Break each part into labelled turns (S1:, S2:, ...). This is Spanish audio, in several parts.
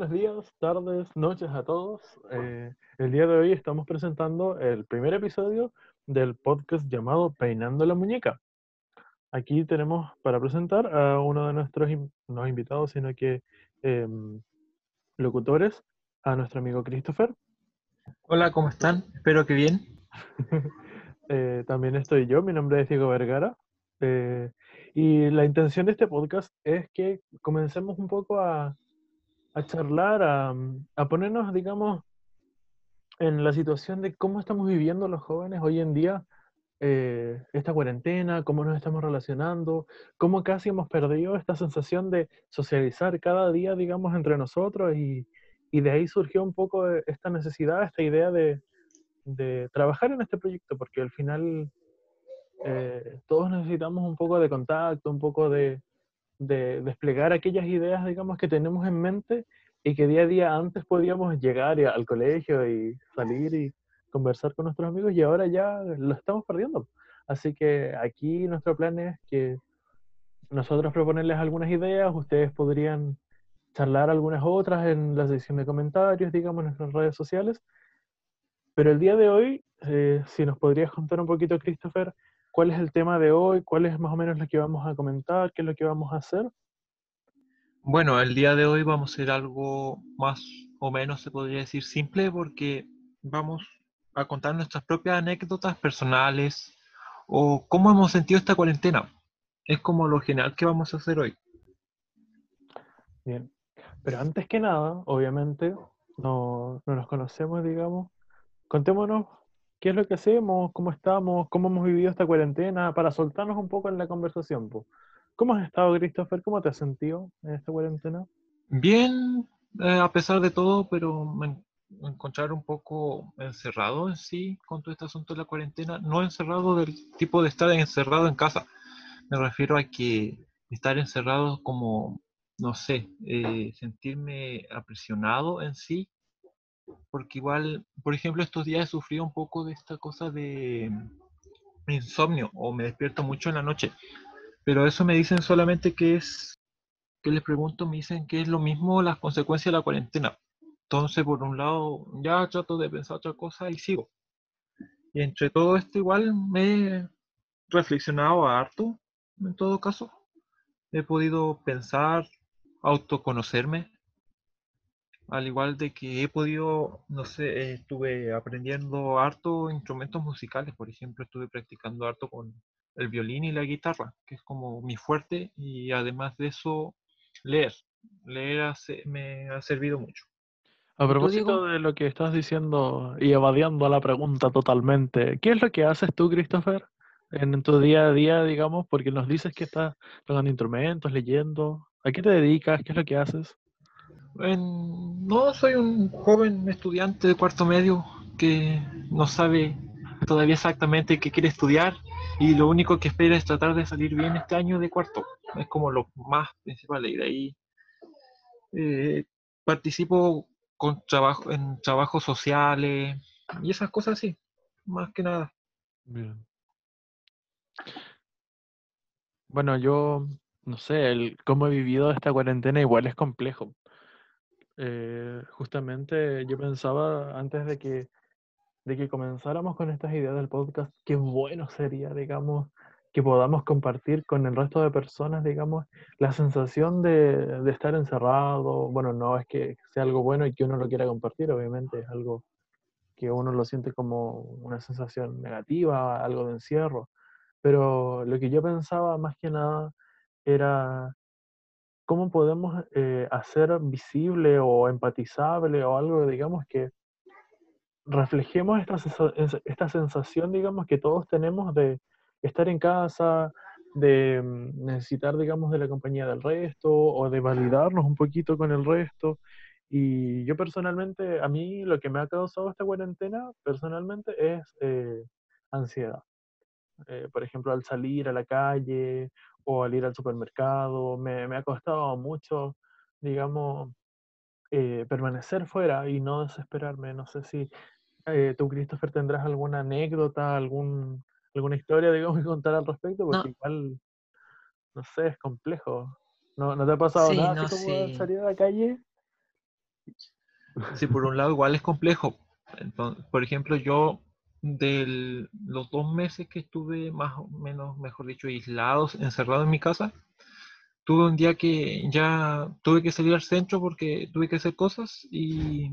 S1: buenos días, tardes, noches a todos. Eh, el día de hoy estamos presentando el primer episodio del podcast llamado Peinando la Muñeca. Aquí tenemos para presentar a uno de nuestros, no invitados, sino que em, locutores, a nuestro amigo Christopher.
S2: Hola, ¿cómo están? Espero que bien.
S1: Eh, también estoy yo, mi nombre es Diego Vergara. Eh, y la intención de este podcast es que comencemos un poco a, a charlar, a, a, ponernos, digamos, en la situación de cómo estamos viviendo los jóvenes hoy en día eh, esta cuarentena, cómo nos estamos relacionando, cómo casi hemos perdido esta sensación de socializar cada día, digamos, entre nosotros y, y de ahí surgió un poco esta necesidad, esta idea de, de trabajar en este proyecto, porque al final eh, todos necesitamos un poco de contacto, un poco de, desplegar aquellas ideas, digamos, que tenemos en mente y que día a día antes podíamos llegar al colegio y salir y conversar con nuestros amigos y ahora ya lo estamos perdiendo. Así que aquí nuestro plan es que nosotros proponerles algunas ideas, ustedes podrían charlar algunas otras en la sección de comentarios, digamos, en nuestras redes sociales. Pero el día de hoy, eh, si nos podrías contar un poquito, Christopher, cuál es el tema de hoy, cuál es más o menos lo que vamos a comentar, qué es lo que vamos a hacer.
S2: Bueno, el día de hoy vamos a hacer algo más o menos, se podría decir, simple, porque vamos a contar nuestras propias anécdotas personales o cómo hemos sentido esta cuarentena. Es como lo general que vamos a hacer hoy.
S1: Bien, pero antes que nada, obviamente, no, no nos conocemos, digamos. Contémonos qué es lo que hacemos, cómo estamos, cómo hemos vivido esta cuarentena, para soltarnos un poco en la conversación. ¿Cómo has estado, Christopher? ¿Cómo te has sentido en esta cuarentena?
S2: Bien, eh, a pesar de todo, pero me encontrar un poco encerrado en sí con todo este asunto de la cuarentena. No encerrado del tipo de estar encerrado en casa. Me refiero a que estar encerrado como, no sé, eh, sentirme apresionado en sí porque igual, por ejemplo, estos días he sufrido un poco de esta cosa de insomnio o me despierto mucho en la noche. Pero eso me dicen solamente que es, que les pregunto, me dicen que es lo mismo las consecuencias de la cuarentena. Entonces, por un lado, ya trato de pensar otra cosa y sigo. Y entre todo esto igual me he reflexionado harto, en todo caso. He podido pensar, autoconocerme, al igual de que he podido, no sé, estuve aprendiendo harto instrumentos musicales, por ejemplo, estuve practicando harto con el violín y la guitarra, que es como mi fuerte, y además de eso, leer. Leer me ha servido mucho.
S1: A propósito de lo que estás diciendo y evadiendo la pregunta totalmente, ¿qué es lo que haces tú, Christopher, en tu día a día, digamos? Porque nos dices que estás tocando instrumentos, leyendo. ¿A qué te dedicas? ¿Qué es lo que haces?
S2: No, soy un joven estudiante de cuarto medio que no sabe todavía exactamente qué quiere estudiar y lo único que espera es tratar de salir bien este año de cuarto. Es como lo más principal y de ahí eh, participo con trabajo, en trabajos sociales y esas cosas así, más que nada.
S1: Bueno, yo no sé, el, cómo he vivido esta cuarentena igual es complejo. Eh, justamente yo pensaba antes de que, de que comenzáramos con estas ideas del podcast, qué bueno sería, digamos, que podamos compartir con el resto de personas, digamos, la sensación de, de, estar encerrado. Bueno, no es que sea algo bueno y que uno lo quiera compartir, obviamente es algo que uno lo siente como una sensación negativa, algo de encierro. Pero lo que yo pensaba más que nada era ¿cómo podemos eh, hacer visible o empatizable o algo, digamos, que reflejemos esta, esta sensación, digamos, que todos tenemos de estar en casa, de mm, necesitar, digamos, de la compañía del resto o de validarnos un poquito con el resto. Y yo personalmente, a mí lo que me ha causado esta cuarentena, personalmente, es eh, ansiedad. Eh, por ejemplo, al salir a la calle o al ir al supermercado, me, me ha costado mucho, digamos, eh, permanecer fuera y no desesperarme. No sé si eh, tú, Christopher, tendrás alguna anécdota, algún, alguna historia, digamos, que contar al respecto, porque igual, no sé, es complejo. ¿No, ¿no te ha pasado nada así como salir a la calle?
S2: Sí, por un lado igual es complejo. Entonces, por ejemplo, yo de los dos meses que estuve más o menos, mejor dicho, aislados, encerrado en mi casa, tuve un día que ya tuve que salir al centro porque tuve que hacer cosas y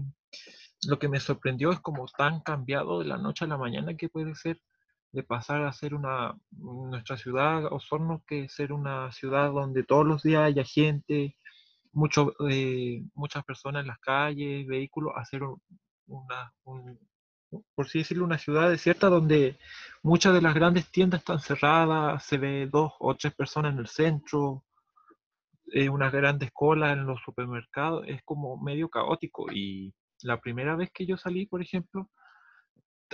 S2: lo que me sorprendió es como tan cambiado de la noche a la mañana que puede ser de pasar a ser una, nuestra ciudad, Osorno, que ser una ciudad donde todos los días haya gente, mucho, eh, muchas personas en las calles, vehículos, a ser una, por así decirlo, una ciudad desierta donde muchas de las grandes tiendas están cerradas, se ve dos o tres personas en el centro, eh, unas grandes colas en los supermercados, es como medio caótico. Y la primera vez que yo salí, por ejemplo,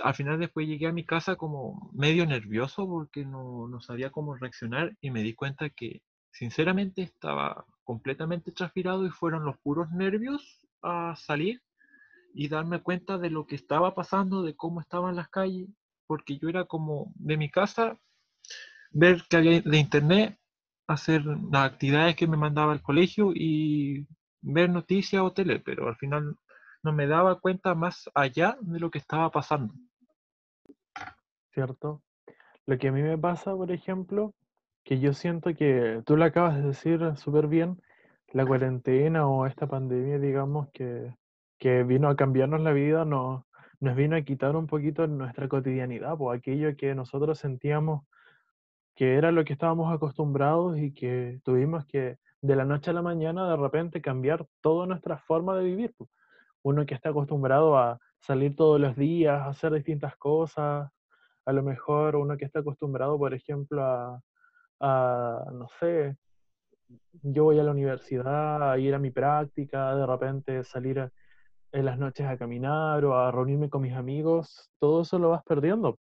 S2: al final después llegué a mi casa como medio nervioso porque no, no sabía cómo reaccionar y me di cuenta que sinceramente estaba completamente transpirado y fueron los puros nervios a salir y darme cuenta de lo que estaba pasando, de cómo estaban las calles, porque yo era como de mi casa, ver que había de internet, hacer las actividades que me mandaba el colegio y ver noticias o tele, pero al final no me daba cuenta más allá de lo que estaba pasando.
S1: ¿Cierto? Lo que a mí me pasa, por ejemplo, que yo siento que tú lo acabas de decir súper bien, la cuarentena o esta pandemia, digamos, que que vino a cambiarnos la vida, nos, nos vino a quitar un poquito nuestra cotidianidad, pues aquello que nosotros sentíamos que era lo que estábamos acostumbrados y que tuvimos que de la noche a la mañana de repente cambiar toda nuestra forma de vivir. Pues. Uno que está acostumbrado a salir todos los días, a hacer distintas cosas, a lo mejor uno que está acostumbrado, por ejemplo, a, a no sé, yo voy a la universidad, a ir a mi práctica, de repente salir a, en las noches a caminar o a reunirme con mis amigos, todo eso lo vas perdiendo.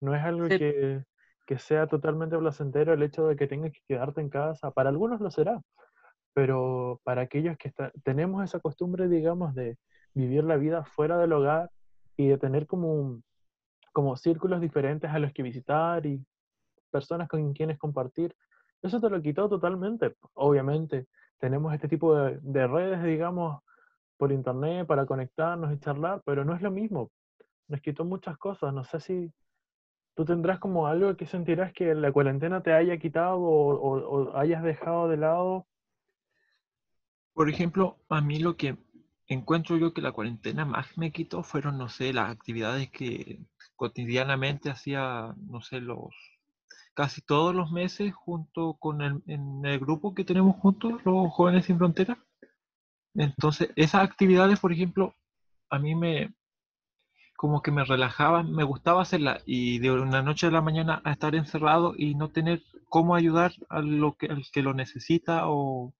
S1: No es algo que, que, sea totalmente placentero el hecho de que tengas que quedarte en casa. Para algunos lo será, pero para aquellos que tenemos esa costumbre, digamos, de vivir la vida fuera del hogar y de tener como, como círculos diferentes a los que visitar y personas con quienes compartir, eso te lo quitó totalmente. Obviamente, tenemos este tipo de, de redes, digamos, por internet para conectarnos y charlar, pero no es lo mismo. Nos quitó muchas cosas. No sé si tú tendrás como algo que sentirás que la cuarentena te haya quitado o, hayas dejado de lado.
S2: Por ejemplo, a mí lo que encuentro yo que la cuarentena más me quitó fueron, no sé, las actividades que cotidianamente hacía, no sé, los casi todos los meses junto con el, en el grupo que tenemos juntos, los jóvenes sin fronteras. Entonces, esas actividades, por ejemplo, a mí me, como que me relajaban, me gustaba hacerlas y de una noche a la mañana a estar encerrado y no tener cómo ayudar a lo que, al que lo necesita o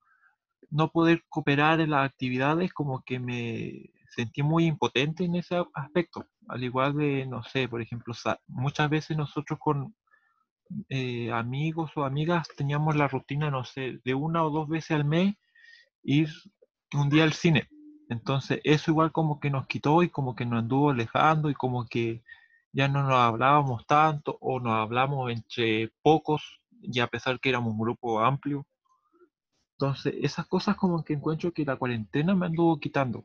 S2: no poder cooperar en las actividades, como que me sentí muy impotente en ese aspecto. Al igual de, no sé, por ejemplo, muchas veces nosotros con eh, amigos o amigas teníamos la rutina, no sé, de una o dos veces al mes ir un día al cine. Entonces eso igual como que nos quitó y como que nos anduvo alejando y como que ya no nos hablábamos tanto o nos hablamos entre pocos y a pesar que éramos un grupo amplio. Entonces esas cosas como que encuentro que la cuarentena me anduvo quitando.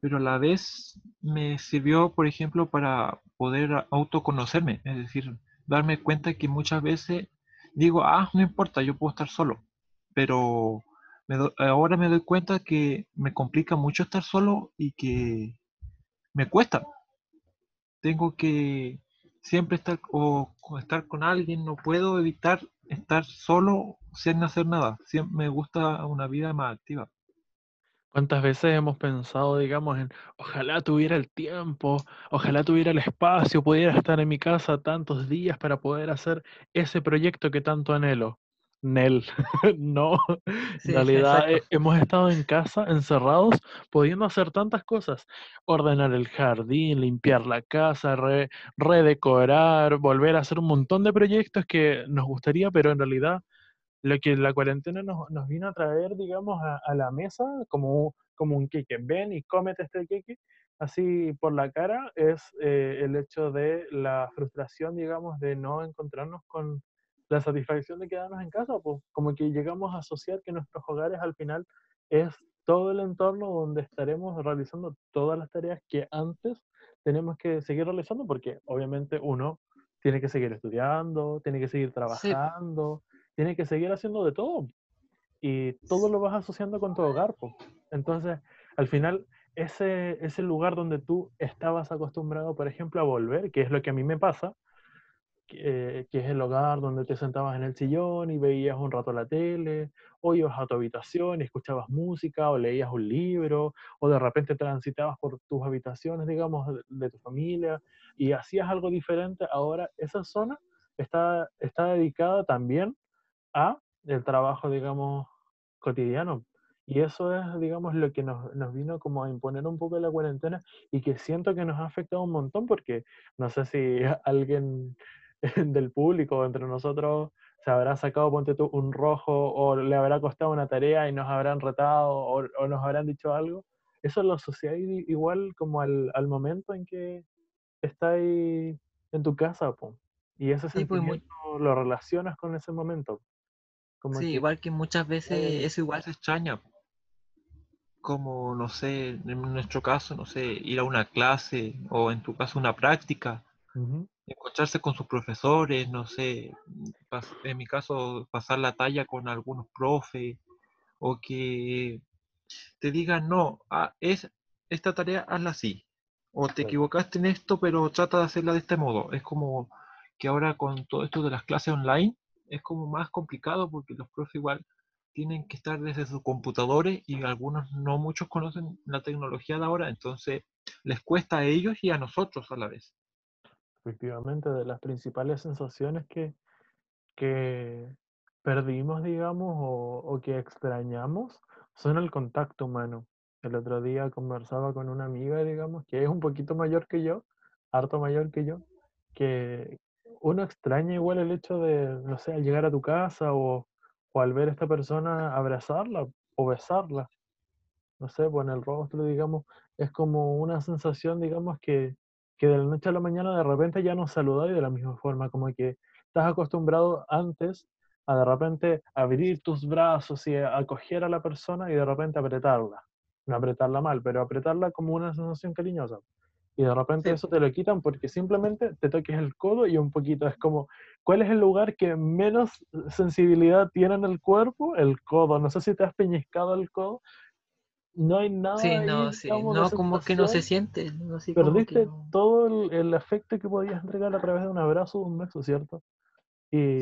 S2: Pero a la vez me sirvió, por ejemplo, para poder autoconocerme, es decir, darme cuenta que muchas veces digo, ah, no importa, yo puedo estar solo, pero ahora me doy cuenta que me complica mucho estar solo y que me cuesta. Tengo que siempre estar o, estar con alguien, no puedo evitar estar solo sin hacer nada. Siempre me gusta una vida más activa.
S1: ¿Cuántas veces hemos pensado, digamos, en ojalá tuviera el tiempo, ojalá tuviera el espacio, pudiera estar en mi casa tantos días para poder hacer ese proyecto que tanto anhelo? Nel, no. en realidad hemos estado en casa, encerrados, pudiendo hacer tantas cosas. Ordenar el jardín, limpiar la casa, redecorar, volver a hacer un montón de proyectos que nos gustaría, pero en realidad lo que la cuarentena nos, nos vino a traer, digamos, a, la mesa como, como un queque. Ven y cómete este queque, así por la cara, es eh, el hecho de la frustración, digamos, de no encontrarnos con la satisfacción de quedarnos en casa, pues como que llegamos a asociar que nuestros hogares al final es todo el entorno donde estaremos realizando todas las tareas que antes tenemos que seguir realizando, porque obviamente uno tiene que seguir estudiando, tiene que seguir trabajando, tiene que seguir haciendo de todo. Y todo lo vas asociando con tu hogar. pues. Entonces, al final, ese, ese lugar donde tú estabas acostumbrado, por ejemplo, a volver, que es lo que a mí me pasa, que, es el hogar donde te sentabas en el sillón y veías un rato la tele, o ibas a tu habitación y escuchabas música, o leías un libro, o de repente transitabas por tus habitaciones, digamos, de, tu familia, y hacías algo diferente, ahora esa zona está, está dedicada también a el trabajo, digamos, cotidiano. Y eso es, digamos, lo que nos, nos, vino como a imponer un poco la cuarentena y que siento que nos ha afectado un montón porque no sé si alguien del público entre nosotros se habrá sacado, ponte tú, un rojo o le habrá costado una tarea y nos habrán retado o, nos habrán dicho algo. Eso lo asociáis igual como al, al, momento en que estáis en tu casa, y ese sí, pues, sentimiento lo relacionas con ese momento.
S2: Como sí, igual que muchas veces eso igual se extraña. Como, no sé, en nuestro caso, no sé, ir a una clase o en tu caso una práctica encontrarse con sus profesores, no sé, en mi caso pasar la talla con algunos profes, o que te digan, no, ah, es esta tarea hazla así, o te equivocaste en esto, pero trata de hacerla de este modo. Es como que ahora con todo esto de las clases online, es como más complicado porque los profes igual tienen que estar desde sus computadores y algunos no muchos conocen la tecnología de ahora, entonces les cuesta a ellos y a nosotros a la vez
S1: efectivamente, de las principales sensaciones que, que perdimos, digamos, o, que extrañamos, son el contacto humano. El otro día conversaba con una amiga, digamos, que es un poquito mayor que yo, harto mayor que yo, que uno extraña igual el hecho de, no sé, al llegar a tu casa o, o al ver a esta persona abrazarla o besarla. No sé, pues en el rostro, digamos, es como una sensación, digamos, que, que de la noche a la mañana de repente ya no saludáis de la misma forma, como que estás acostumbrado antes a de repente abrir tus brazos y acoger a la persona y de repente apretarla. No apretarla mal, pero apretarla como una sensación cariñosa. Y de repente eso te lo quitan porque simplemente te toques el codo y un poquito es como, ¿cuál es el lugar que menos sensibilidad tiene en el cuerpo? El codo. No sé si te has peñiscado el codo, no hay nada.
S2: Sí, no, sí, no, como que no se siente.
S1: Perdiste todo el, el, afecto que podías entregar a través de un abrazo o un beso, ¿cierto? Y,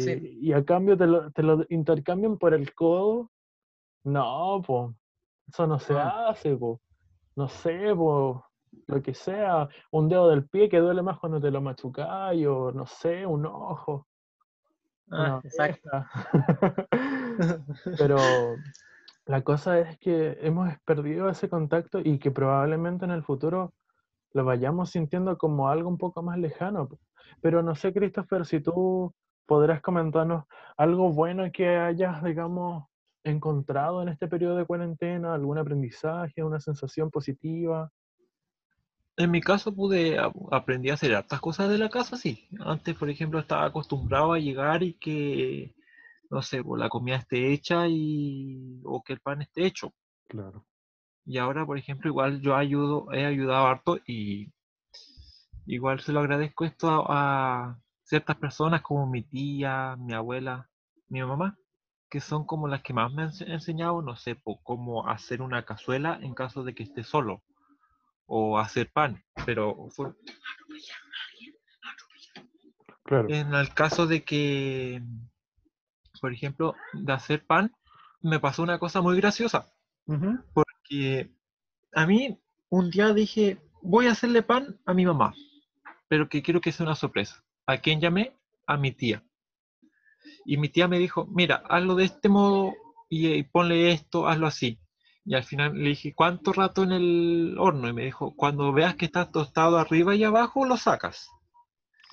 S1: y a cambio te lo, te lo, intercambian por el codo. No, pues, eso no se ah. hace, pues. No sé, pues, lo que sea. Un dedo del pie que duele más cuando te lo machucas, o no sé, un ojo.
S2: Ah, exacto.
S1: Pero la cosa es que hemos perdido ese contacto y que probablemente en el futuro lo vayamos sintiendo como algo un poco más lejano. Pero no sé, Christopher, si tú podrás comentarnos algo bueno que hayas, digamos, encontrado en este periodo de cuarentena, algún aprendizaje, una sensación positiva.
S2: En mi caso pude aprender a hacer hartas cosas de la casa, sí. Antes, por ejemplo, estaba acostumbrado a llegar y que no sé, pues, la comida esté hecha y, o que el pan esté hecho.
S1: Claro.
S2: Y ahora, por ejemplo, igual yo ayudo, he ayudado harto y igual se lo agradezco esto a, ciertas personas como mi tía, mi abuela, mi mamá, que son como las que más me han enseñado, no sé, pues, cómo hacer una cazuela en caso de que esté solo o hacer pan, pero fue... Claro. En el caso de que por ejemplo, de hacer pan, me pasó una cosa muy graciosa. Porque a mí un día dije, voy a hacerle pan a mi mamá, pero que quiero que sea una sorpresa. ¿A quién llamé? A mi tía. Y mi tía me dijo, mira, hazlo de este modo y, y ponle esto, hazlo así. Y al final le dije, ¿cuánto rato en el horno? Y me dijo, cuando veas que está tostado arriba y abajo, lo sacas.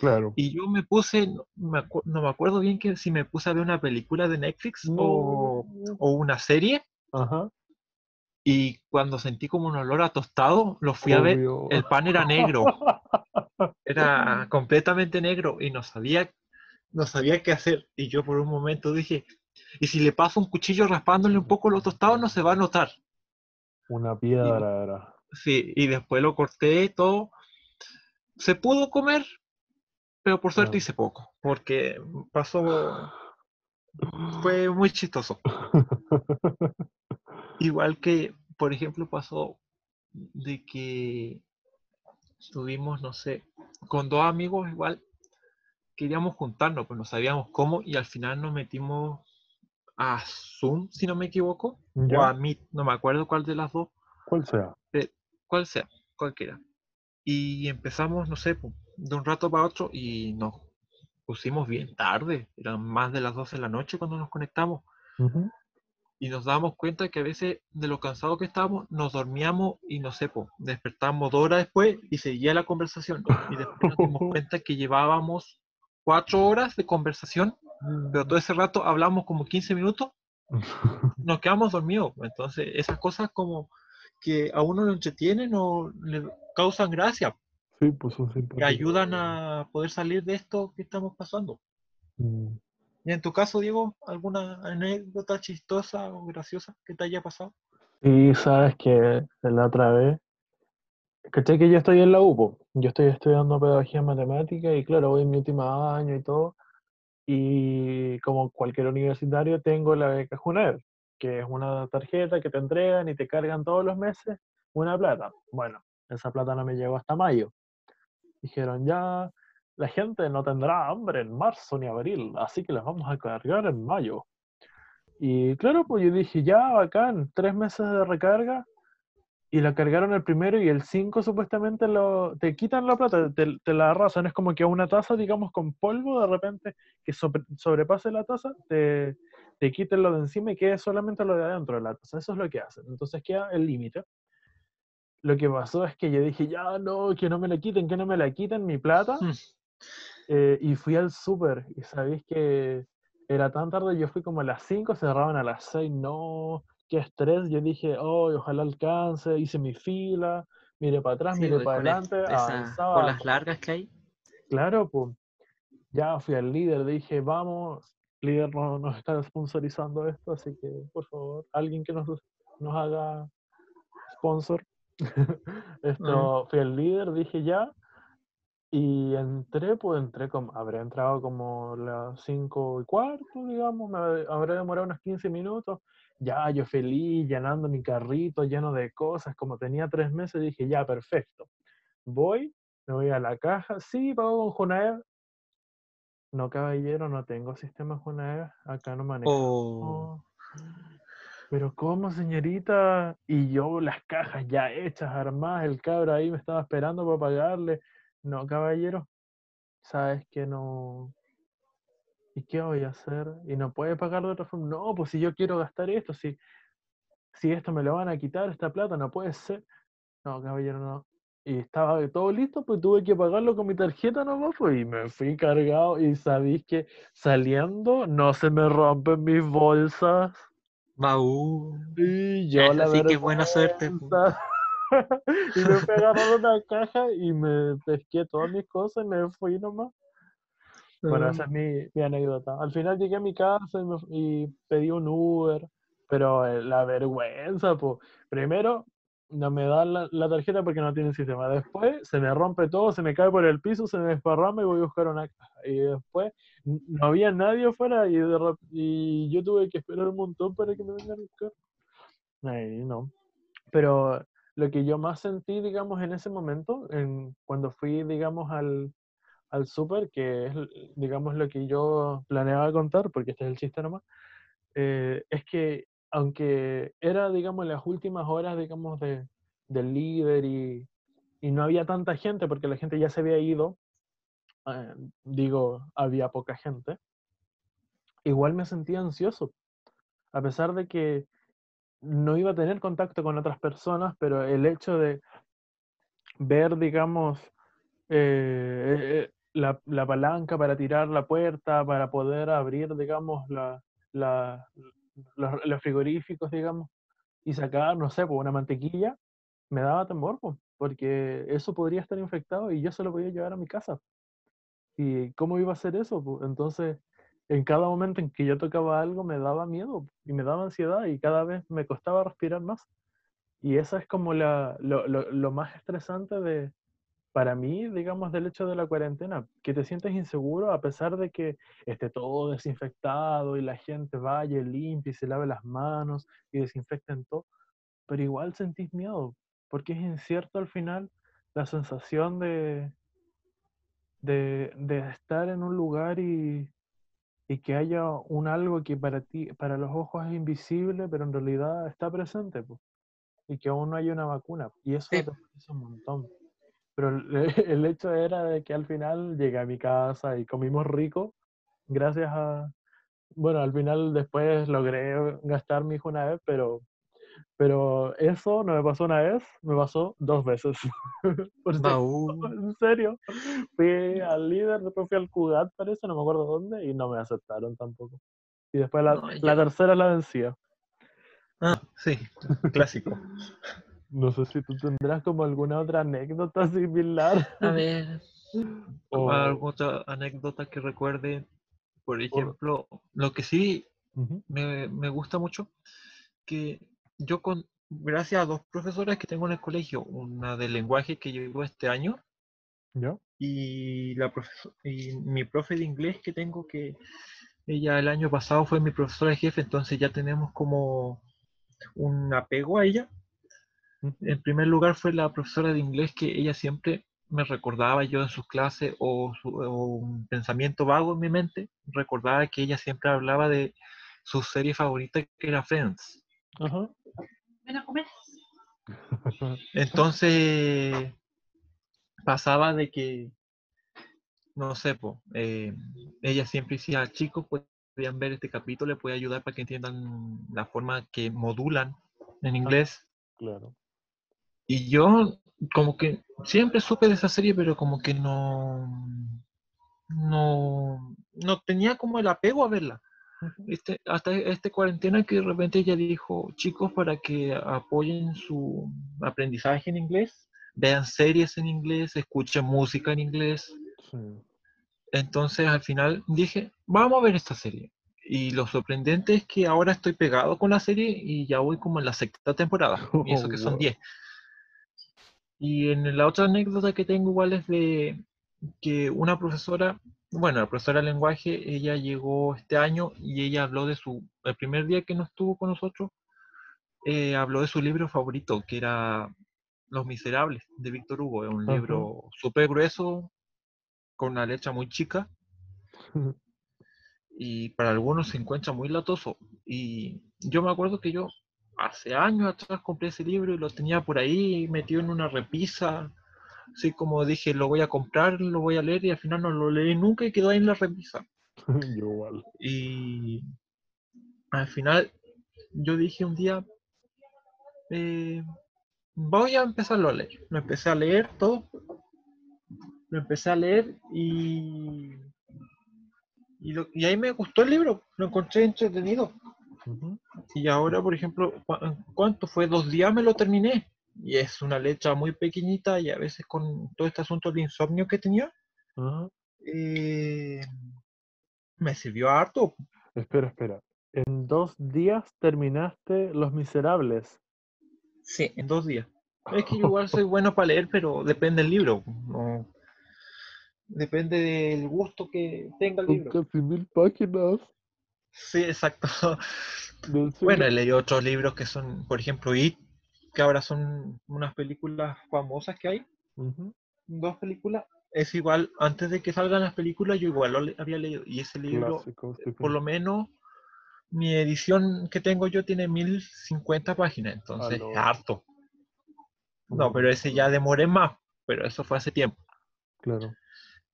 S1: Claro.
S2: Y yo me puse, no me, acuerdo bien que si me puse a ver una película de Netflix o, una serie.
S1: Ajá.
S2: Y cuando sentí como un olor a tostado, lo fui a ver. El pan era negro. Era completamente negro y no sabía, no sabía qué hacer. Y yo por un momento dije, ¿y si le paso un cuchillo raspándole un poco los tostados no se va a notar?
S1: Una piedra era.
S2: Sí, y después lo corté y todo. Se pudo comer, pero por suerte hice poco, porque pasó, fue muy chistoso. Igual que, por ejemplo, pasó de que estuvimos, no sé, con dos amigos igual queríamos juntarnos, pues no sabíamos cómo y al final nos metimos a Zoom, si no me equivoco, o
S1: ¿Ya?
S2: a Meet, no me acuerdo cuál de las dos,
S1: ¿Cuál sea?
S2: cuál sea, cualquiera. Y empezamos, no sé, po, de un rato para otro y nos pusimos bien tarde, eran más de las 12 de la noche cuando nos conectamos y nos dábamos cuenta que a veces de lo cansados que estábamos, nos dormíamos y no sé, po, despertábamos dos horas después y seguía la conversación. Y después nos dimos cuenta que llevábamos cuatro horas de conversación, pero todo ese rato hablamos como 15 minutos, nos quedamos dormidos. Entonces, esas cosas como que a uno lo entretienen o le causan gracia,
S1: Sí, pues son
S2: que
S1: simpáticos.
S2: ayudan a poder salir de esto que estamos pasando.
S1: Mm.
S2: Y en tu caso, Diego, ¿alguna anécdota chistosa o graciosa que te haya pasado?
S1: Y sabes que la otra vez, caché que yo estoy en la UPO, yo estoy estudiando pedagogía en matemática y claro, voy en mi último año y todo, y como cualquier universitario tengo la beca JUNED, que es una tarjeta que te entregan y te cargan todos los meses una plata. Bueno, esa plata no me llegó hasta mayo. Dijeron, ya, la gente no tendrá hambre en marzo ni abril, así que las vamos a cargar en mayo. Y claro, pues yo dije, ya, bacán, tres meses de recarga. Y la cargaron el primero y el 5 supuestamente lo, te quitan la plata, te, te la arrasan. Es como que a una taza, digamos, con polvo, de repente, que sobre- sobrepase la taza, te, te quiten lo de encima y quede solamente lo de adentro de la taza. Eso es lo que hacen. Entonces queda el límite. Lo que pasó es que yo dije, ya, no, que no me la quiten, que no me la quiten mi plata.
S2: Hmm.
S1: Eh, y fui al súper y sabéis que era tan tarde, yo fui como a las 5, cerraban a las 6, no, qué estrés, yo dije, oh, ojalá alcance, hice mi fila, miré para atrás, miré
S2: pues,
S1: para adelante,
S2: esas
S1: avanzaba,
S2: colas largas que hay.
S1: claro, pues, ya fui al líder, dije, vamos, líder no, nos está sponsorizando esto, así que, por favor, alguien que nos, nos haga sponsor. Esto, fui al líder, dije ya, y entré, pues entré como, habré entrado como las 5 y cuarto, digamos, me habré- demorado unos 15 minutos. Ya, yo feliz, llenando mi carrito lleno de cosas, como tenía tres meses, dije, ya, perfecto. Voy, me voy a la caja, sí, pago con Junaev. No, caballero, no tengo sistema Junaev, acá no manejo.
S2: O
S1: Pero ¿cómo, señorita? Y yo las cajas ya hechas, armadas, el cabro ahí me estaba esperando para pagarle. No, caballero, sabes que no. ¿Y qué voy a hacer? ¿Y no puede pagar de otra forma? No, pues si yo quiero gastar esto, si, si esto me lo van a quitar, esta plata, no puede ser. No, caballero, no. Y estaba todo listo, pues tuve que pagarlo con mi tarjeta nomás, pues, y me fui cargado. Y sabéis que saliendo no se me rompen mis bolsas.
S2: Baú.
S1: Y yo
S2: Esa
S1: la
S2: sí que buena suerte,
S1: vergüenza. y me fui agarrar una caja y me pesqué todas mis cosas y me fui nomás. Bueno, esa es mi, mi anécdota. Al final llegué a mi casa y, me- y pedí un Uber, pero eh, la vergüenza, pues. Primero, no me dan la, tarjeta porque no tiene sistema. Después, se me rompe todo, se me cae por el piso, se me desparrama y voy a buscar una caja. Y después, no había nadie afuera y, y yo tuve que esperar un montón para que me vengan a buscar. Ay, no. Pero lo que yo más sentí, digamos, en ese momento, en, cuando fui, digamos, al, al súper, que es, digamos, lo que yo planeaba contar, porque este es el chiste nomás, eh, es que aunque era, digamos, las últimas horas, digamos, de, del líder y, y no había tanta gente, porque la gente ya se había ido, eh, digo, había poca gente, igual me sentía ansioso, a pesar de que no iba a tener contacto con otras personas, pero el hecho de ver, digamos, eh, eh, la, la palanca para tirar la puerta, para poder abrir, digamos, la, la- los, frigoríficos, digamos, y sacar, no sé, pues, una mantequilla, me daba temor, pues, porque eso podría estar infectado y yo se lo podía llevar a mi casa. ¿Y cómo iba a hacer eso? pues? Entonces, en cada momento en que yo tocaba algo me daba miedo y me daba ansiedad y cada vez me costaba respirar más. y eso es como la, lo, lo, lo más estresante de, para mí, digamos, del hecho de la cuarentena, que te sientes inseguro a pesar de que esté todo desinfectado y la gente vaya y limpie y se lave las manos y desinfecten todo, pero igual sentís miedo, porque es incierto al final la sensación de, de, de estar en un lugar y, y que haya un algo que para ti, para los ojos es invisible, pero en realidad está presente, pues, y que aún no hay una vacuna. Y eso
S2: Sí.
S1: te parece un montón. Pero el, el hecho era de que al final llegué a mi casa y comimos rico, gracias a, bueno, al final después logré gastar mi hijo una vez, pero, pero eso no me pasó una vez, me pasó dos veces. Por en serio. Fui al líder, después fui al Cugat, parece, no me acuerdo dónde, y no me aceptaron tampoco. Y después la,
S2: No,
S1: la tercera la vencía.
S2: Ah, sí, clásico.
S1: No sé si tú tendrás como alguna otra anécdota similar.
S2: A ver,
S1: o-
S2: alguna otra anécdota que recuerde. Por ejemplo, lo que sí me, me gusta mucho, que yo con, gracias a dos profesoras que tengo en el colegio, una de lenguaje que llegó este año
S1: ¿Ya?
S2: y, la y mi profe de inglés que tengo que ella el año pasado fue mi profesora de jefe, entonces ya tenemos como un apego a ella. En primer lugar fue la profesora de inglés que ella siempre me recordaba yo en sus clases o, su- o un pensamiento vago en mi mente, recordaba que ella siempre hablaba de su serie favorita que era Friends.
S1: Ajá.
S3: Ven a comer.
S2: Entonces pasaba de que, no sé, po, eh, ella siempre decía, chicos, podrían ver este capítulo, les puede ayudar para que entiendan la forma que modulan en inglés.
S1: Claro.
S2: Y yo como que siempre supe de esa serie, pero como que no, no, no tenía como el apego a verla. Este, hasta este cuarentena que de repente ella dijo, chicos, para que apoyen su aprendizaje en inglés, vean series en inglés, escuchen música en inglés.
S1: Sí.
S2: Entonces al final dije, vamos a ver esta serie. Y lo sorprendente es que ahora estoy pegado con la serie y ya voy como en la sexta temporada. Y eso que son
S1: Wow.
S2: 10. Y en la otra anécdota que tengo igual es de que una profesora, bueno, la profesora de lenguaje, ella llegó este año y ella habló de su, el primer día que no estuvo con nosotros, eh, habló de su libro favorito, que era Los Miserables, de Víctor Hugo. Es un libro súper grueso, con una letra muy chica, y para algunos se encuentra muy latoso. Y yo me acuerdo que yo hace años atrás compré ese libro y lo tenía por ahí metido en una repisa. Así como dije, lo voy a comprar, lo voy a leer y al final no lo leí nunca y quedó ahí en la repisa.
S1: Igual.
S2: Y al final yo dije un día, eh, voy a empezarlo a leer. Lo empecé a leer todo. Lo empecé a leer y, y, lo- y ahí me gustó el libro. Lo encontré entretenido. Y ahora, por ejemplo, ¿cu- en ¿cuánto fue? Dos días me lo terminé. Y es una letra muy pequeñita y a veces con todo este asunto del insomnio que tenía, eh, me sirvió harto.
S1: Espera, espera. En dos días terminaste Los Miserables.
S2: Sí, en dos días. Es que yo igual soy bueno para leer, pero depende del libro. No, depende del gusto que tenga el libro.
S1: casi mil páginas.
S2: Sí, exacto. Bueno, he leído otros libros que son, por ejemplo, It, que ahora son unas películas famosas que hay. Dos películas. Es igual, antes de que salgan las películas, yo igual lo le- había leído. Y ese libro,
S1: Clásico,
S2: eh, por lo menos, mi edición que tengo yo tiene 1050 páginas, entonces harto. No, pero ese ya demoré más, pero eso fue hace tiempo.
S1: Claro.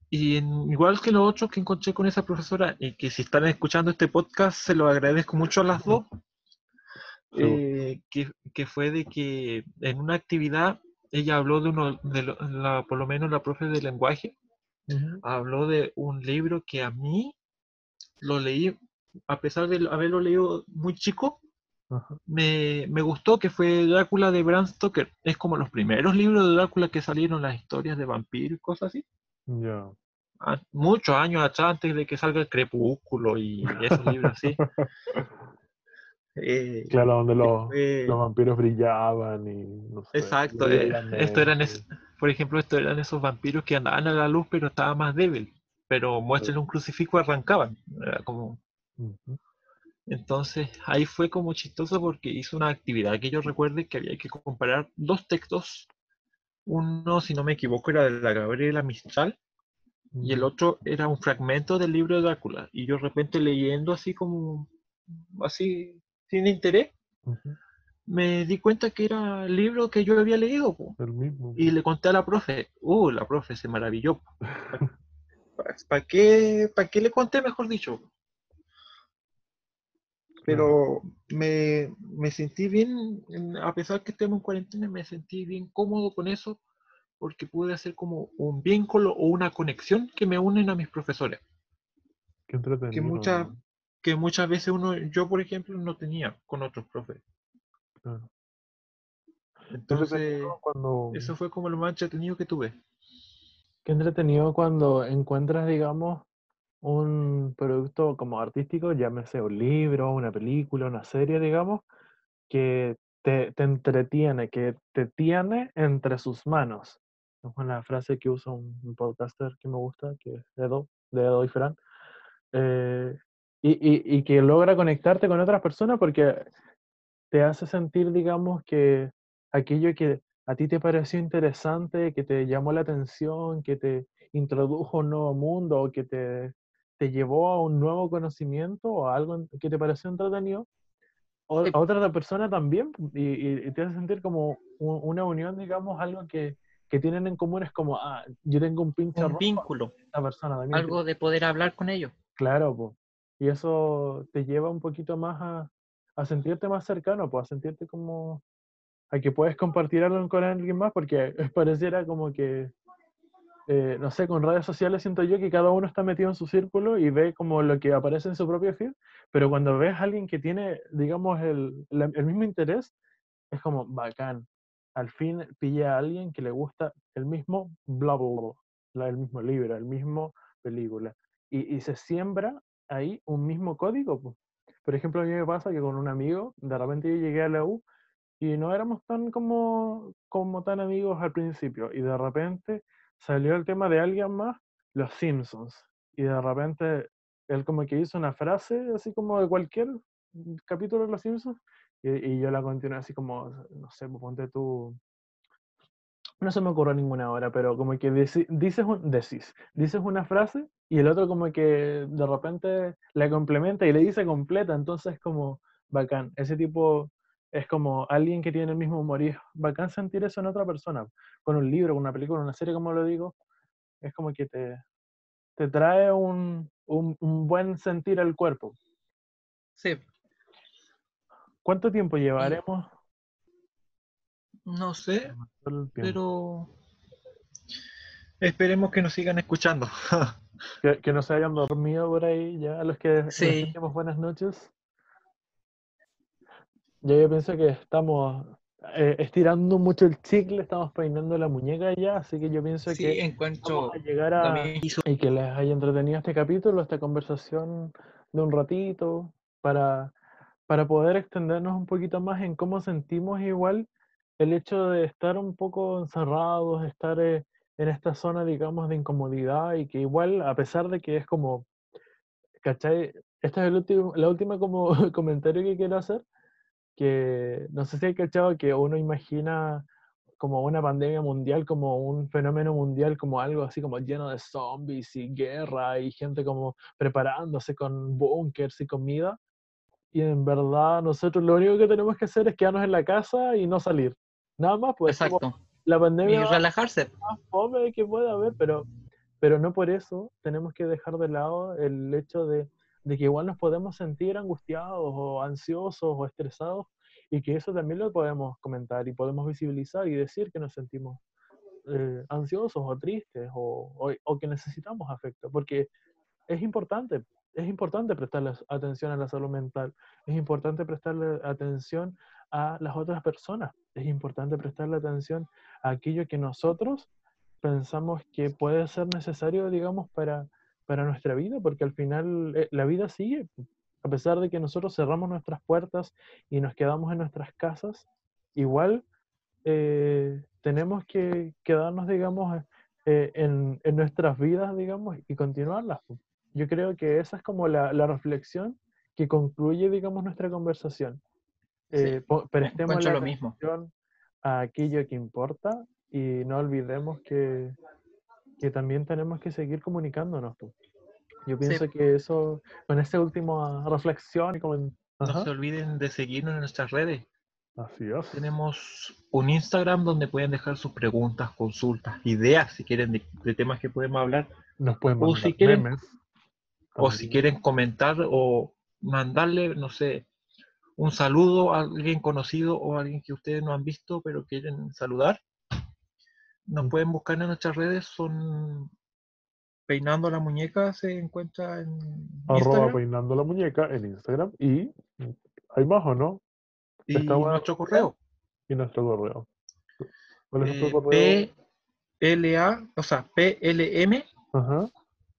S2: Y en- igual que los otros que encontré con esa profesora, y que si están escuchando este podcast, se lo agradezco mucho a las dos,
S1: Sí.
S2: eh, que, que fue de que en una actividad ella habló de uno, de lo- la, por lo menos la profe de lenguaje, habló de un libro que a mí lo leí, a pesar de haberlo leído muy chico, me, me gustó, que fue Drácula de Bram Stoker. Es como los primeros libros de Drácula que salieron, las historias de vampiros y cosas así.
S1: Ya.
S2: a- muchos años atrás, antes de que salga el Crepúsculo y esos libros así. Eh,
S1: Claro, donde los, los vampiros brillaban y no sé.
S2: Exacto, eh, esto eran es- por ejemplo, estos eran esos vampiros que andaban a la luz, pero estaba más débil. Pero muéstrenle un crucifijo, arrancaban. Era como... Entonces, ahí fue como chistoso porque hizo una actividad que yo recuerde que había que comparar dos textos. Uno, si no me equivoco, era de la Gabriela Mistral y el otro era un fragmento del libro de Drácula. Y yo de repente leyendo así como, así, sin interés, me di cuenta que era el libro que yo había leído. po.
S1: El mismo.
S2: Y le conté a la profe. Uh, la profe se maravilló. ¿Para qué, pa' qué le conté, mejor dicho? Pero me, me sentí bien, en- a pesar que estemos en cuarentena, me sentí bien cómodo con eso, porque pude hacer como un vínculo o una conexión que me unen a mis profesores,
S1: Qué entretenido.
S2: mucha-
S1: ¿no?
S2: que muchas veces uno, yo por ejemplo, no tenía con otros profes.
S1: Claro.
S2: Entonces,
S1: cuando,
S2: eso fue como lo más entretenido que tuve.
S1: qué entretenido cuando encuentras, digamos, un producto como artístico, llámese un libro, una película, una serie, digamos, que te, te entretiene, que te tiene entre sus manos. Es una frase que usa un, podcaster que me gusta, que es Edo, Edo y Fran. Eh, y, y- y que logra conectarte con otras personas porque te hace sentir, digamos, que aquello que a ti te pareció interesante, que te llamó la atención, que te introdujo un nuevo mundo, que te, te llevó a un nuevo conocimiento o a algo que te pareció entretenido, o- a otra persona también, y, te hace sentir como una unión, digamos, algo que, que tienen en común, es como, ah, yo tengo un pinche
S2: Un vínculo,
S1: esta persona también.
S2: algo de poder hablar con ellos.
S1: Claro, po. Y eso te lleva un poquito más a, a sentirte más cercano, pues a sentirte como a que puedes compartir algo con alguien más, porque pareciera como que, eh, no sé, con redes sociales siento yo que cada uno está metido en su círculo y ve como lo que aparece en su propio feed, pero cuando ves a alguien que tiene, digamos, el, el mismo interés, es como bacán. Al fin pillé a alguien que le gusta el mismo bla, bla, bla, la- el mismo libro, el mismo película. Y, y se siembra ahí un mismo código. po. Por ejemplo, a mí me pasa que con un amigo, de repente yo llegué a la U y no éramos tan como, como tan amigos al principio. Y de repente salió el tema de alguien más, los Simpsons. Y de repente él como que hizo una frase así como de cualquier capítulo de los Simpsons. Y, yo la continué así como, no sé, pues ponte tú. No se me ocurrió ninguna ahora, pero como que deci- dices, un, decís, dices una frase y el otro como que de repente la complementa y le dice completa, entonces como bacán. Ese tipo es como alguien que tiene el mismo humor y es bacán sentir eso en otra persona. Con un libro, con una película, una serie, como lo digo, es como que te, te trae un, un, un buen sentir al cuerpo.
S2: Sí,
S1: ¿Cuánto tiempo llevaremos?
S2: no sé, pero esperemos que nos sigan escuchando.
S1: Que, que no se hayan dormido por ahí ya, a los que
S2: Sí.
S1: decimos buenas noches. Ya yo pienso que estamos eh, estirando mucho el chicle, estamos peinando la muñeca ya, así que yo pienso
S2: Sí,
S1: que
S2: encuentro
S1: vamos a llegar a, y que les haya entretenido este capítulo, esta conversación de un ratito, para, para poder extendernos un poquito más en cómo sentimos igual el hecho de estar un poco encerrados, estar eh, en esta zona, digamos, de incomodidad y que igual, a pesar de que es como, ¿cachai? Este es el último, la última como comentario que quiero hacer, que no sé si hay cachado que uno imagina como una pandemia mundial, como un fenómeno mundial, como algo así como lleno de zombies y guerra y gente como preparándose con búnkers y comida. Y en verdad nosotros lo único que tenemos que hacer es quedarnos en la casa y no salir. Nada más, pues
S2: exacto.
S1: la
S2: Y
S1: pandemia más
S2: relajarse.
S1: fome que pueda haber, pero, pero no por eso tenemos que dejar de lado el hecho de, de que igual nos podemos sentir angustiados o ansiosos o estresados y que eso también lo podemos comentar y podemos visibilizar y decir que nos sentimos eh, ansiosos o tristes o, o- o que necesitamos afecto, porque es importante, es importante prestarle atención a la salud mental, es importante prestarle atención a las otras personas, es importante prestarle atención a aquello que nosotros pensamos que puede ser necesario, digamos, para, para nuestra vida, porque al final eh, la vida sigue. a pesar de que nosotros cerramos nuestras puertas y nos quedamos en nuestras casas, igual eh, tenemos que quedarnos, digamos, eh, en, en, nuestras vidas, digamos, y continuarlas. Yo creo que esa es como la, la reflexión que concluye, digamos, nuestra conversación. Eh, prestemos la
S2: lo mismo.
S1: a aquello que importa y no olvidemos que, que también tenemos que seguir comunicándonos. Yo pienso que eso, con esta última reflexión y como...
S2: No se olviden de seguirnos en nuestras redes.
S1: Así es.
S2: Tenemos un Instagram donde pueden dejar sus preguntas, consultas, ideas, si quieren, de, temas que podemos hablar.
S1: Nos pueden mandar
S2: o si quieren, O si quieren comentar o mandarle, no sé, un saludo a alguien conocido o a alguien que ustedes no han visto pero quieren saludar. Nos pueden buscar en nuestras redes, son Peinando la Muñeca, se encuentra en
S1: Arroba Peinando la Muñeca en Instagram y hay más o no.
S2: Y nuestro correo.
S1: Y nuestro correo.
S2: ¿Cuál es nuestro correo? PLA, o sea, PLM.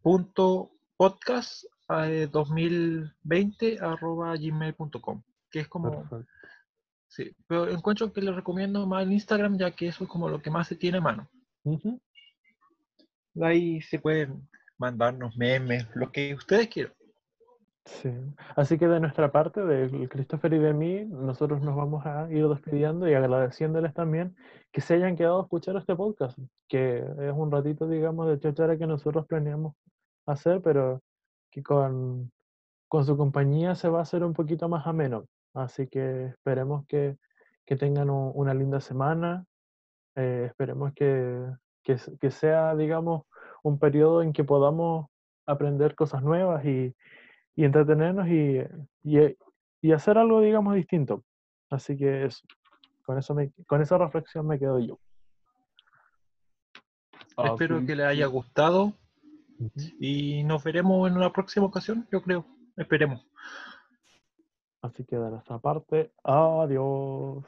S2: Punto podcast 2020 eh, arroba gmail.com que es como sí, pero encuentro que les recomiendo más el Instagram ya que eso es como lo que más se tiene a mano ahí se pueden mandarnos memes lo que ustedes quieran
S1: Sí. Así que de nuestra parte, de Christopher y de mí, nosotros nos vamos a ir despidiendo y agradeciéndoles también que se hayan quedado a escuchar este podcast, que es un ratito, digamos, de chachara que nosotros planeamos hacer, pero que con, con su compañía se va a hacer un poquito más ameno. Así que esperemos que, que tengan una linda semana, eh, esperemos que, que, que sea, digamos, un periodo en que podamos aprender cosas nuevas y y entretenernos y, y, hacer algo, digamos, distinto. Así que eso, con, eso me, con esa reflexión me quedo yo.
S2: Espero que les haya gustado y nos veremos en una próxima ocasión, yo creo. Esperemos.
S1: Así que de nuestra parte, adiós.